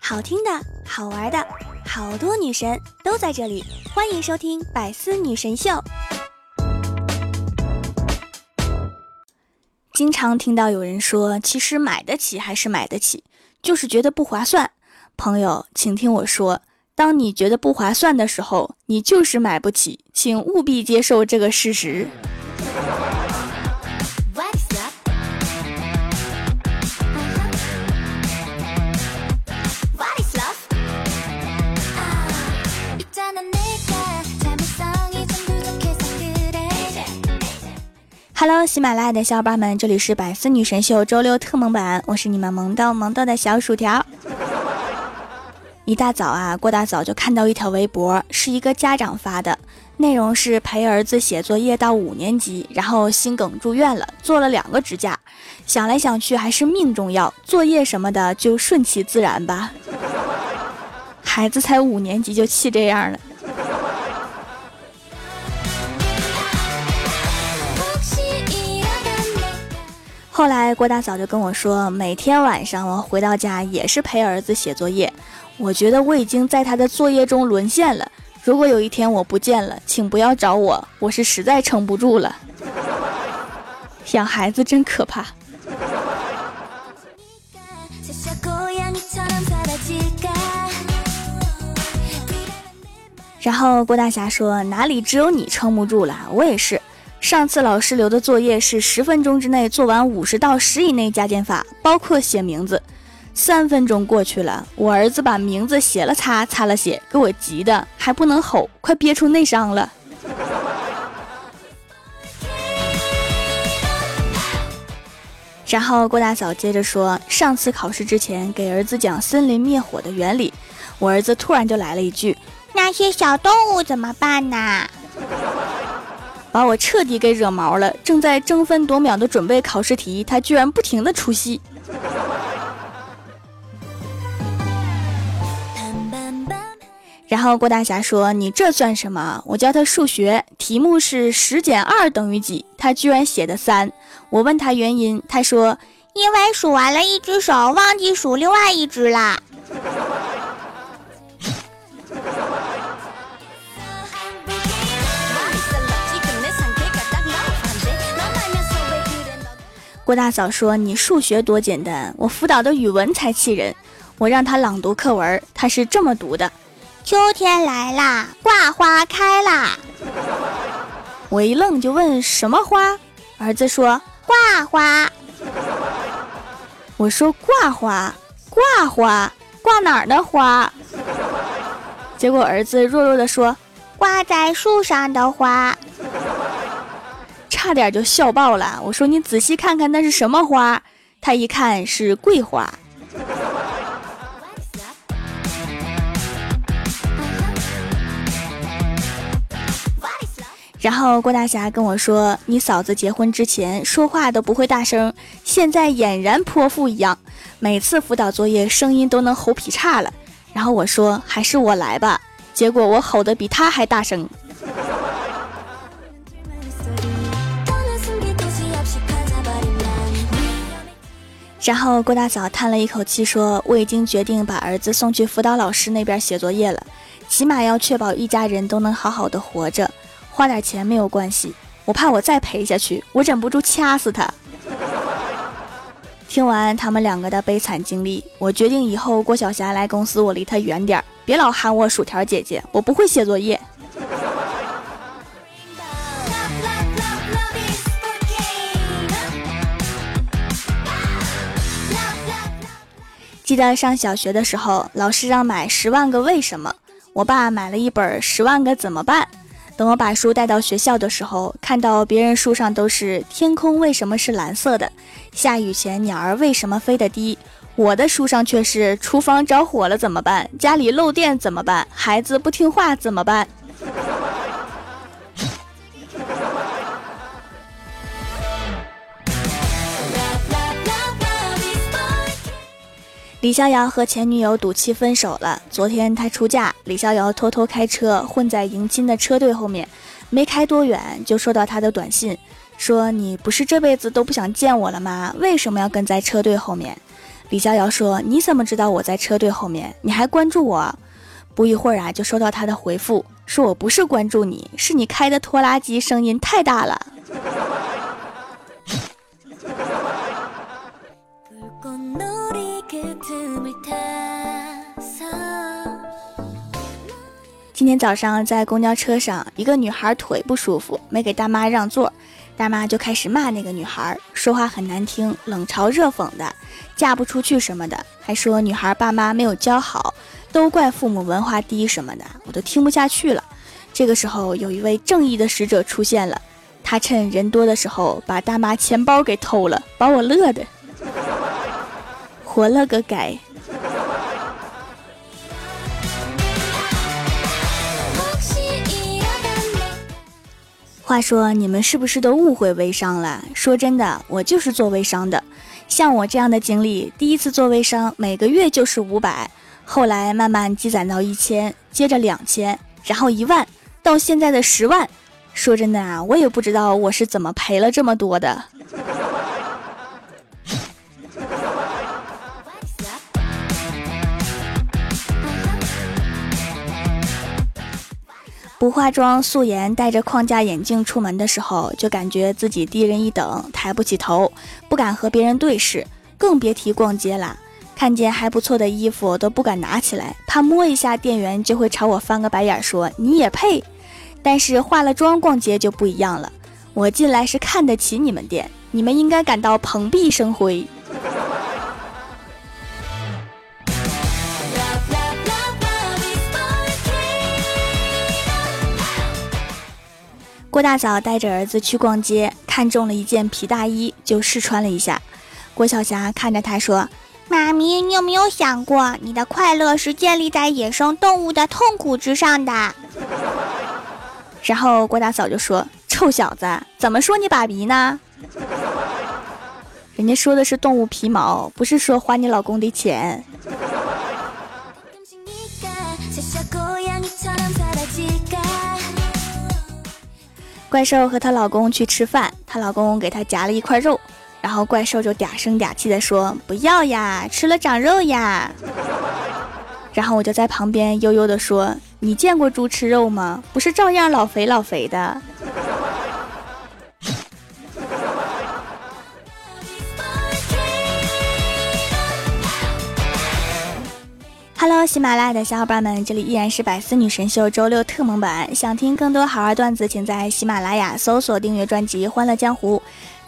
好听的，好玩的，好多女神都在这里，欢迎收听《百思女神秀》。经常听到有人说，其实买得起还是买得起，就是觉得不划算。朋友，请听我说，当你觉得不划算的时候，你就是买不起，请务必接受这个事实。Hello，喜马拉雅的小伙伴们，这里是百思女神秀周六特萌版，我是你们萌豆萌豆的小薯条。一大早啊，郭大嫂就看到一条微博，是一个家长发的，内容是陪儿子写作业到五年级，然后心梗住院了，做了两个支架，想来想去还是命重要，作业什么的就顺其自然吧。孩子才五年级就气这样了。后来郭大嫂就跟我说，每天晚上我回到家也是陪儿子写作业。我觉得我已经在他的作业中沦陷了。如果有一天我不见了，请不要找我，我是实在撑不住了。养孩子真可怕。然后郭大侠说：“哪里只有你撑不住了，我也是。”上次老师留的作业是十分钟之内做完五十道十以内加减法，包括写名字。三分钟过去了，我儿子把名字写了擦，擦了写，给我急的还不能吼，快憋出内伤了。然后郭大嫂接着说，上次考试之前给儿子讲森林灭火的原理，我儿子突然就来了一句：“那些小动物怎么办呢？” 把我彻底给惹毛了，正在争分夺秒的准备考试题，他居然不停的出戏。然后郭大侠说：“你这算什么？我教他数学，题目是十减二等于几，他居然写的三。我问他原因，他说因为数完了一只手，忘记数另外一只啦。”郭大嫂说：“你数学多简单，我辅导的语文才气人。我让他朗读课文，他是这么读的：秋天来啦，挂花开啦。我一愣，就问什么花？儿子说挂花。我说挂花，挂花，挂哪儿的花？结果儿子弱弱的说挂在树上的花。”差点就笑爆了！我说你仔细看看那是什么花？他一看是桂花。然后郭大侠跟我说：“你嫂子结婚之前说话都不会大声，现在俨然泼妇一样，每次辅导作业声音都能吼劈叉了。”然后我说：“还是我来吧。”结果我吼的比他还大声。然后郭大嫂叹了一口气说：“我已经决定把儿子送去辅导老师那边写作业了，起码要确保一家人都能好好的活着。花点钱没有关系，我怕我再赔下去，我忍不住掐死他。”听完他们两个的悲惨经历，我决定以后郭晓霞来公司，我离她远点，别老喊我薯条姐姐，我不会写作业。记得上小学的时候，老师让买《十万个为什么》，我爸买了一本《十万个怎么办》。等我把书带到学校的时候，看到别人书上都是“天空为什么是蓝色的”，“下雨前鸟儿为什么飞得低”，我的书上却是“厨房着火了怎么办？家里漏电怎么办？孩子不听话怎么办？”李逍遥和前女友赌气分手了。昨天他出嫁，李逍遥偷偷开车混在迎亲的车队后面，没开多远就收到他的短信，说你不是这辈子都不想见我了吗？为什么要跟在车队后面？李逍遥说：“你怎么知道我在车队后面？你还关注我？”不一会儿啊，就收到他的回复，说我不是关注你，是你开的拖拉机声音太大了。今天早上在公交车上，一个女孩腿不舒服，没给大妈让座，大妈就开始骂那个女孩，说话很难听，冷嘲热讽的，嫁不出去什么的，还说女孩爸妈没有教好，都怪父母文化低什么的，我都听不下去了。这个时候，有一位正义的使者出现了，他趁人多的时候把大妈钱包给偷了，把我乐的，活了个该。话说你们是不是都误会微商了？说真的，我就是做微商的。像我这样的经历，第一次做微商，每个月就是五百，后来慢慢积攒到一千，接着两千，然后一万，到现在的十万。说真的啊，我也不知道我是怎么赔了这么多的。不化妆素颜，戴着框架眼镜出门的时候，就感觉自己低人一等，抬不起头，不敢和别人对视，更别提逛街啦。看见还不错的衣服都不敢拿起来，怕摸一下店员就会朝我翻个白眼，说你也配。但是化了妆逛街就不一样了，我进来是看得起你们店，你们应该感到蓬荜生辉。郭大嫂带着儿子去逛街，看中了一件皮大衣，就试穿了一下。郭晓霞看着他说：“妈咪，你有没有想过，你的快乐是建立在野生动物的痛苦之上的？” 然后郭大嫂就说：“臭小子，怎么说你爸比呢？人家说的是动物皮毛，不是说花你老公的钱。”怪兽和她老公去吃饭，她老公给她夹了一块肉，然后怪兽就嗲声嗲气的说：“不要呀，吃了长肉呀。” 然后我就在旁边悠悠的说：“你见过猪吃肉吗？不是照样老肥老肥的。” Hello，喜马拉雅的小伙伴们，这里依然是百思女神秀周六特蒙版。想听更多好玩段子，请在喜马拉雅搜索订阅专辑《欢乐江湖》，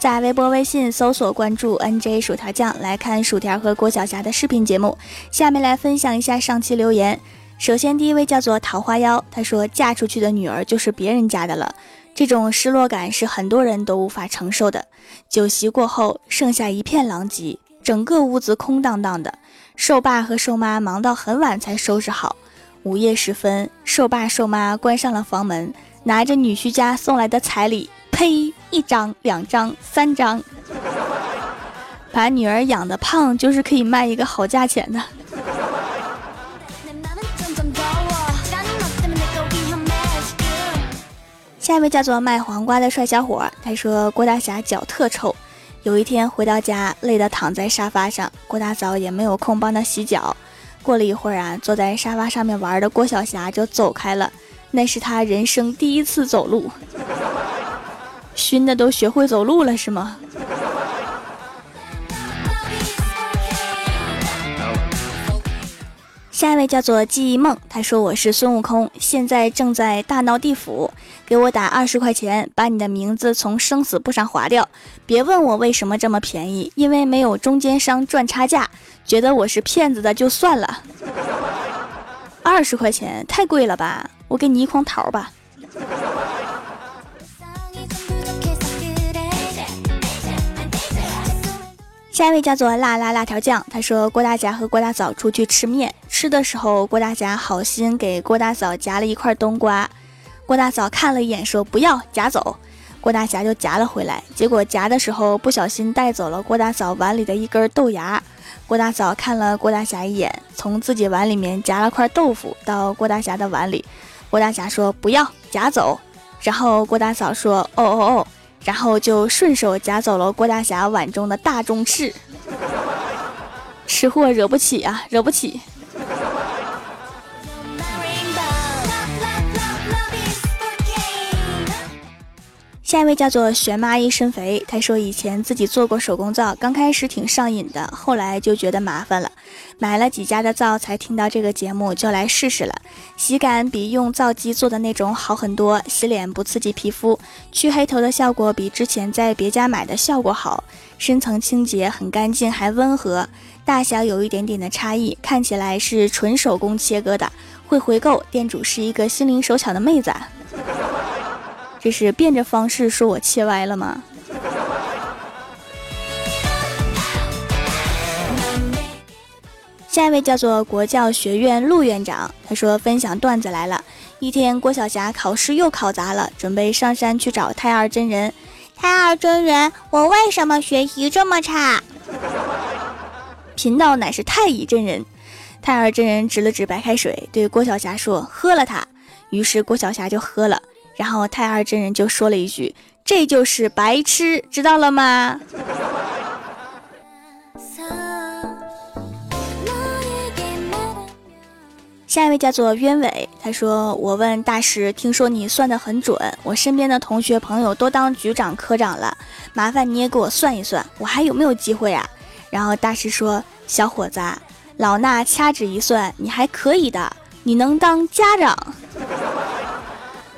在微博、微信搜索关注 NJ 薯条酱来看薯条和郭晓霞的视频节目。下面来分享一下上期留言。首先，第一位叫做桃花妖，他说嫁出去的女儿就是别人家的了，这种失落感是很多人都无法承受的。酒席过后，剩下一片狼藉，整个屋子空荡荡的。寿爸和寿妈忙到很晚才收拾好。午夜时分，寿爸寿妈关上了房门，拿着女婿家送来的彩礼，呸！一张、两张、三张，把女儿养的胖，就是可以卖一个好价钱的。下一位叫做卖黄瓜的帅小伙，他说郭大侠脚特臭。有一天回到家，累得躺在沙发上，郭大嫂也没有空帮他洗脚。过了一会儿啊，坐在沙发上面玩的郭晓霞就走开了，那是她人生第一次走路，熏的都学会走路了是吗？下一位叫做记忆梦，他说我是孙悟空，现在正在大闹地府，给我打二十块钱，把你的名字从生死簿上划掉。别问我为什么这么便宜，因为没有中间商赚差价，觉得我是骗子的就算了。二十块钱太贵了吧，我给你一筐桃吧。下一位叫做辣辣辣条酱，他说郭大侠和郭大嫂出去吃面，吃的时候郭大侠好心给郭大嫂夹了一块冬瓜，郭大嫂看了一眼说不要夹走，郭大侠就夹了回来，结果夹的时候不小心带走了郭大嫂碗里的一根豆芽，郭大嫂看了郭大侠一眼，从自己碗里面夹了块豆腐到郭大侠的碗里，郭大侠说不要夹走，然后郭大嫂说哦哦哦，然后就顺手夹走了郭大侠碗中的大中翅。吃货惹不起啊，惹不起。下一位叫做玄妈一身肥，他说以前自己做过手工皂，刚开始挺上瘾的，后来就觉得麻烦了，买了几家的皂才听到这个节目就来试试了，洗感比用皂机做的那种好很多，洗脸不刺激皮肤，去黑头的效果比之前在别家买的效果好，深层清洁很干净还温和，大小有一点点的差异，看起来是纯手工切割的，会回购，店主是一个心灵手巧的妹子。这是变着方式说我切歪了吗？下一位叫做国教学院陆院长，他说分享段子来了。一天，郭晓霞考试又考砸了，准备上山去找太二真人。太二真人，我为什么学习这么差？贫道乃是太乙真人。太二真人指了指白开水，对郭晓霞说：“喝了它。”于是郭晓霞就喝了。然后太二真人就说了一句：“这就是白痴，知道了吗？”下一位叫做鸢尾，他说：“我问大师，听说你算得很准，我身边的同学朋友都当局长、科长了，麻烦你也给我算一算，我还有没有机会啊？”然后大师说：“小伙子，老衲掐指一算，你还可以的，你能当家长。”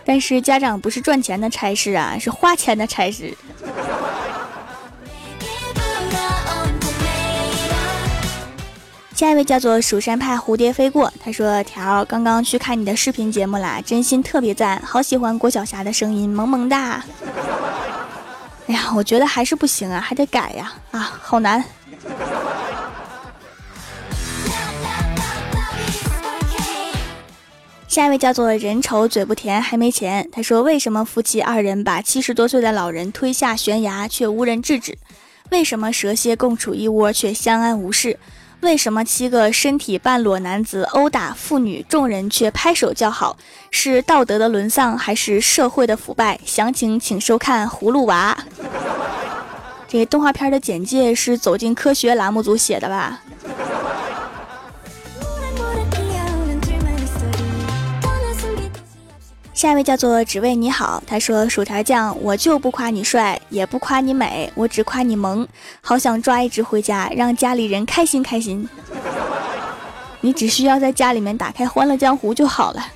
但是家长不是赚钱的差事啊，是花钱的差事。下一位叫做蜀山派蝴蝶飞过，他说：“条刚刚去看你的视频节目啦，真心特别赞，好喜欢郭晓霞的声音，萌萌哒。”哎呀，我觉得还是不行啊，还得改呀，啊，好难。下一位叫做人丑嘴不甜还没钱。他说：“为什么夫妻二人把七十多岁的老人推下悬崖却无人制止？为什么蛇蝎共处一窝却相安无事？为什么七个身体半裸男子殴打妇女，众人却拍手叫好？是道德的沦丧还是社会的腐败？详情请收看《葫芦娃》。这动画片的简介是走进科学栏目组写的吧？”下一位叫做只为你好，他说：“薯条酱，我就不夸你帅，也不夸你美，我只夸你萌。好想抓一只回家，让家里人开心开心。你只需要在家里面打开《欢乐江湖》就好了。”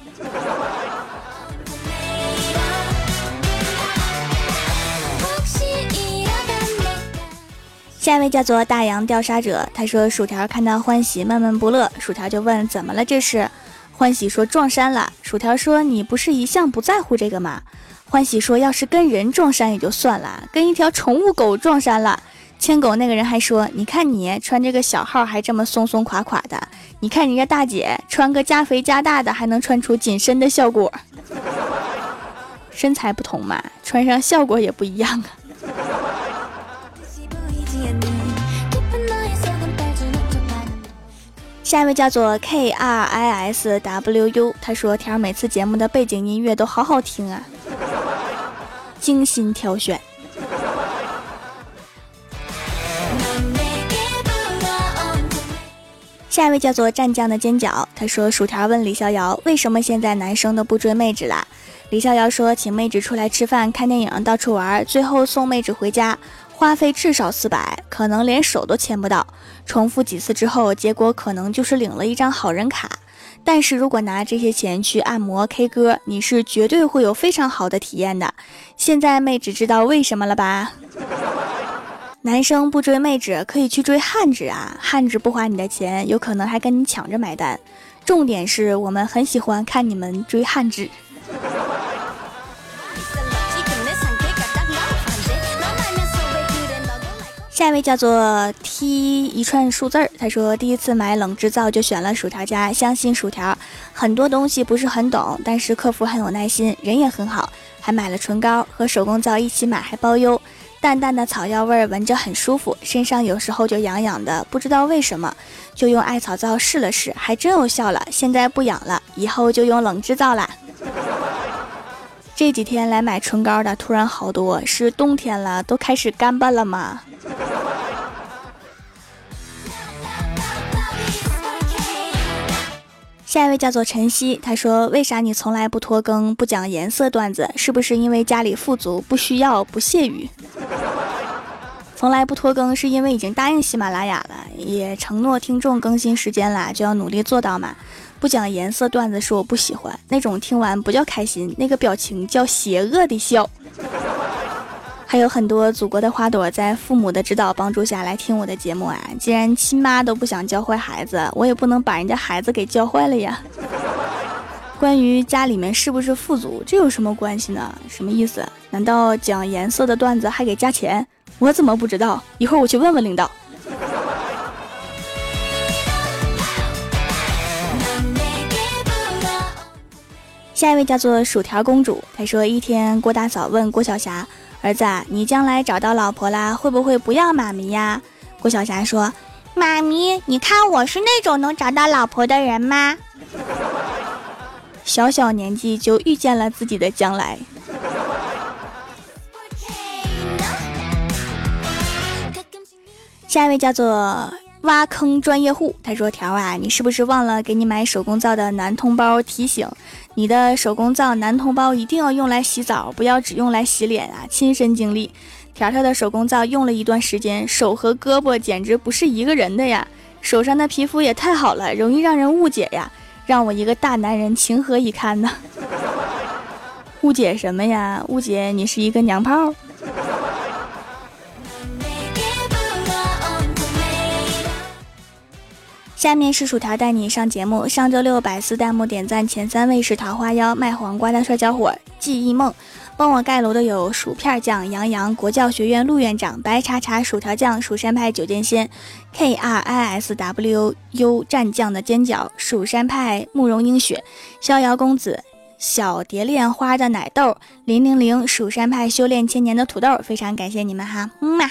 下一位叫做大洋调沙者，他说：“薯条看到欢喜闷闷不乐，薯条就问怎么了？这是。”欢喜说撞衫了，薯条说你不是一向不在乎这个吗？欢喜说要是跟人撞衫也就算了，跟一条宠物狗撞衫了，牵狗那个人还说，你看你穿这个小号还这么松松垮垮的，你看人家大姐穿个加肥加大的还能穿出紧身的效果，身材不同嘛，穿上效果也不一样啊。下一位叫做 K R I S W U，他说：“条每次节目的背景音乐都好好听啊，精心挑选。”下一位叫做战将的尖角，他说：“薯条问李逍遥，为什么现在男生都不追妹纸了？”李逍遥说：“请妹纸出来吃饭、看电影、到处玩，最后送妹纸回家。”花费至少四百，可能连手都牵不到。重复几次之后，结果可能就是领了一张好人卡。但是如果拿这些钱去按摩、K 歌，你是绝对会有非常好的体验的。现在妹纸知道为什么了吧？男生不追妹纸，可以去追汉纸啊！汉纸不花你的钱，有可能还跟你抢着买单。重点是我们很喜欢看你们追汉纸。下一位叫做 T 一串数字儿，他说第一次买冷制皂就选了薯条家，相信薯条很多东西不是很懂，但是客服很有耐心，人也很好，还买了唇膏和手工皂一起买还包邮，淡淡的草药味儿闻着很舒服，身上有时候就痒痒的，不知道为什么，就用艾草皂试了试，还真有效了，现在不痒了，以后就用冷制皂啦。这几天来买唇膏的突然好多，是冬天了，都开始干巴了吗？下一位叫做晨曦，他说：“为啥你从来不拖更，不讲颜色段子？是不是因为家里富足，不需要，不屑于？”从来不拖更，是因为已经答应喜马拉雅了，也承诺听众更新时间了，就要努力做到嘛。不讲颜色段子是我不喜欢那种，听完不叫开心，那个表情叫邪恶的笑。还有很多祖国的花朵在父母的指导帮助下来听我的节目啊！既然亲妈都不想教坏孩子，我也不能把人家孩子给教坏了呀。关于家里面是不是富足，这有什么关系呢？什么意思？难道讲颜色的段子还给加钱？我怎么不知道？一会儿我去问问领导。下一位叫做薯条公主，她说一天郭大嫂问郭晓霞。儿子，你将来找到老婆啦，会不会不要妈咪呀？郭晓霞说：“妈咪，你看我是那种能找到老婆的人吗？”小小年纪就遇见了自己的将来。下一位叫做挖坑专业户，他说：“条啊，你是不是忘了给你买手工皂的男同胞提醒？”你的手工皂男同胞一定要用来洗澡，不要只用来洗脸啊！亲身经历，条条的手工皂用了一段时间，手和胳膊简直不是一个人的呀！手上的皮肤也太好了，容易让人误解呀，让我一个大男人情何以堪呢？误解什么呀？误解你是一个娘炮？下面是薯条带你上节目。上周六百四弹幕点赞前三位是桃花妖卖黄瓜的帅小伙记忆梦，帮我盖楼的有薯片酱杨洋国教学院陆院长白茶茶薯条酱蜀山派九剑仙 K R I S W U 战将的尖角蜀山派慕容英雪逍遥公子小蝶恋花的奶豆零零零蜀山派修炼千年的土豆，非常感谢你们哈，嗯嘛。